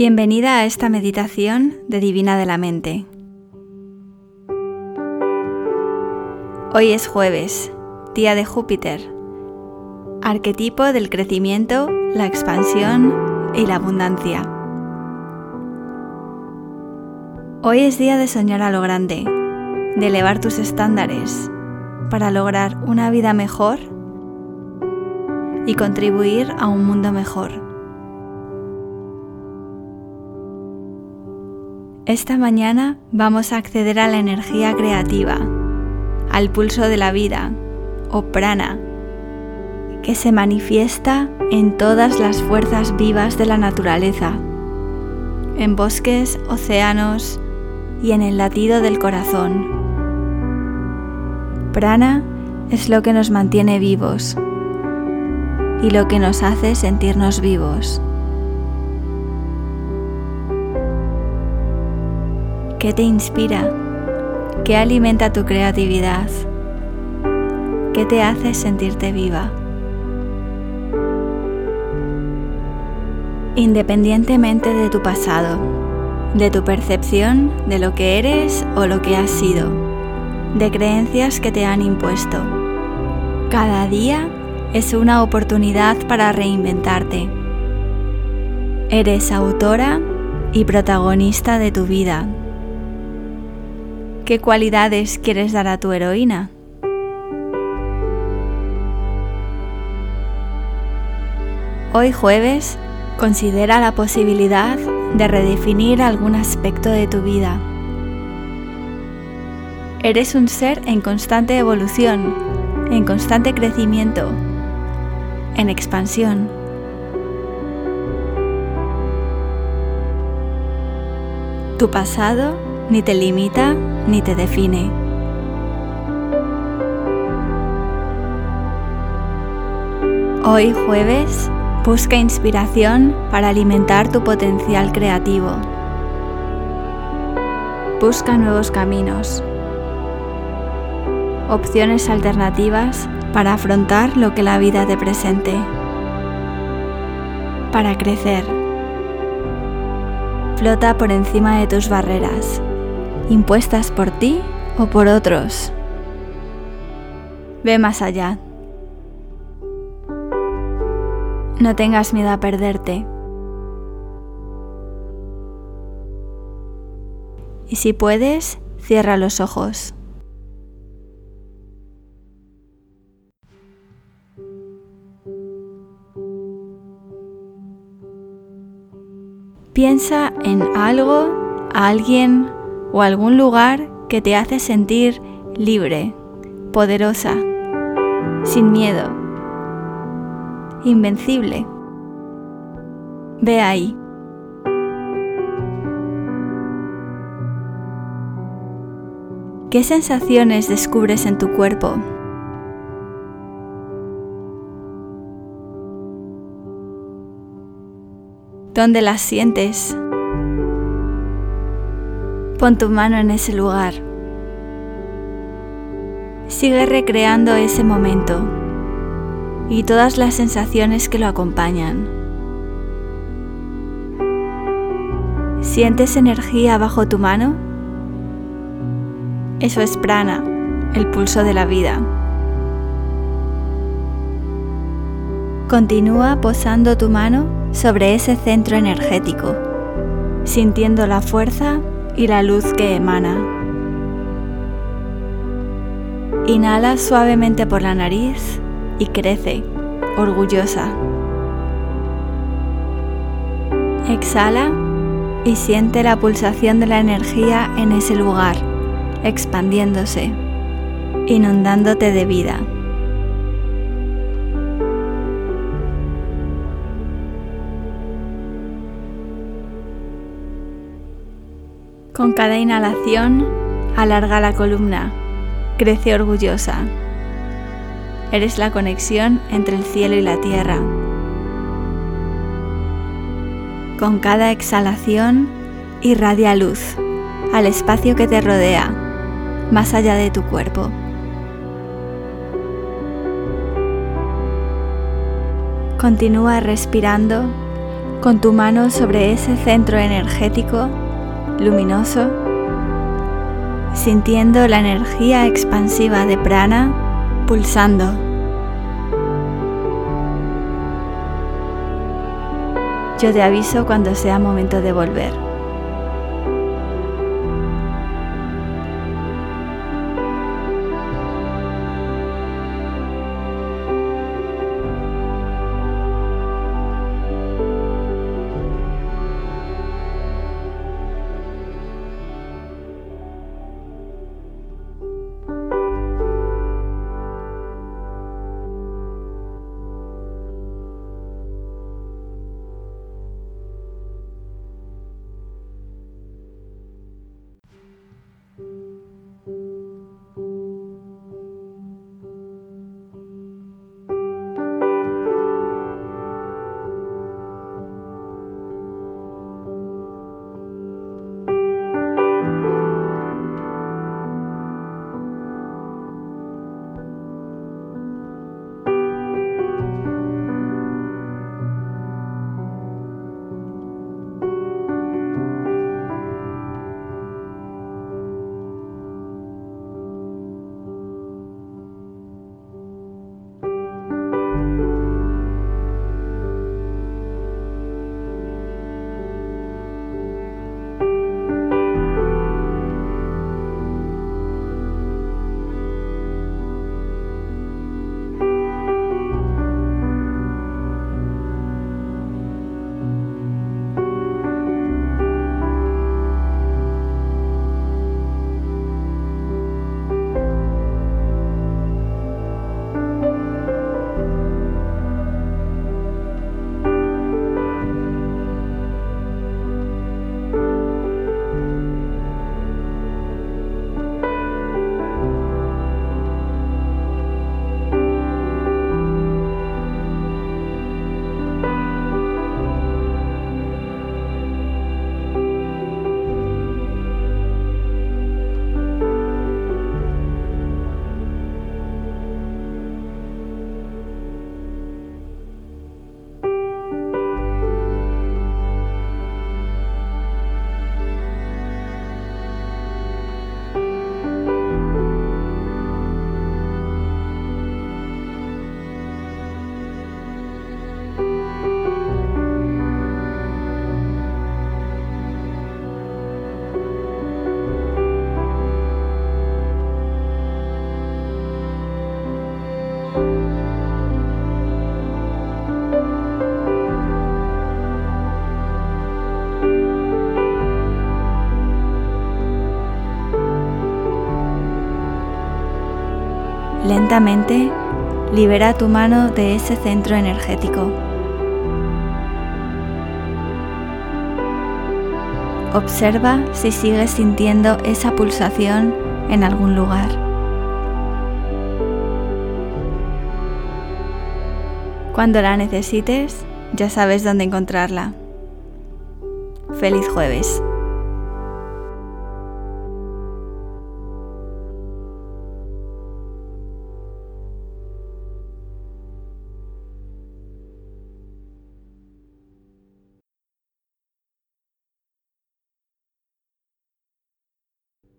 Bienvenida a esta meditación de Divina de la Mente. Hoy es jueves, día de Júpiter, arquetipo del crecimiento, la expansión y la abundancia. Hoy es día de soñar a lo grande, de elevar tus estándares para lograr una vida mejor y contribuir a un mundo mejor. Esta mañana vamos a acceder a la energía creativa, al pulso de la vida, o prana, que se manifiesta en todas las fuerzas vivas de la naturaleza, en bosques, océanos y en el latido del corazón. Prana es lo que nos mantiene vivos y lo que nos hace sentirnos vivos. ¿Qué te inspira? ¿Qué alimenta tu creatividad? ¿Qué te hace sentirte viva? Independientemente de tu pasado, de tu percepción de lo que eres o lo que has sido, de creencias que te han impuesto, cada día es una oportunidad para reinventarte. Eres autora y protagonista de tu vida ¿Qué cualidades quieres dar a tu heroína? Hoy jueves, considera la posibilidad de redefinir algún aspecto de tu vida. Eres un ser en constante evolución, en constante crecimiento, en expansión. Tu pasado ni te limita ni te define. Hoy jueves, busca inspiración para alimentar tu potencial creativo. Busca nuevos caminos, opciones alternativas para afrontar lo que la vida te presente, para crecer. Flota por encima de tus barreras impuestas por ti o por otros. Ve más allá. No tengas miedo a perderte. Y si puedes, cierra los ojos. Piensa en algo, alguien o algún lugar que te hace sentir libre, poderosa, sin miedo, invencible. Ve ahí. ¿Qué sensaciones descubres en tu cuerpo? ¿Dónde las sientes? Pon tu mano en ese lugar. Sigue recreando ese momento y todas las sensaciones que lo acompañan. ¿Sientes energía bajo tu mano? Eso es prana, el pulso de la vida. Continúa posando tu mano sobre ese centro energético, sintiendo la fuerza y la luz que emana. Inhala suavemente por la nariz y crece, orgullosa. Exhala y siente la pulsación de la energía en ese lugar, expandiéndose, inundándote de vida. Con cada inhalación, alarga la columna, crece orgullosa. Eres la conexión entre el cielo y la tierra. Con cada exhalación, irradia luz al espacio que te rodea, más allá de tu cuerpo. Continúa respirando con tu mano sobre ese centro energético luminoso, sintiendo la energía expansiva de prana pulsando. Yo te aviso cuando sea momento de volver. Lentamente, libera tu mano de ese centro energético. Observa si sigues sintiendo esa pulsación en algún lugar. Cuando la necesites, ya sabes dónde encontrarla. Feliz jueves.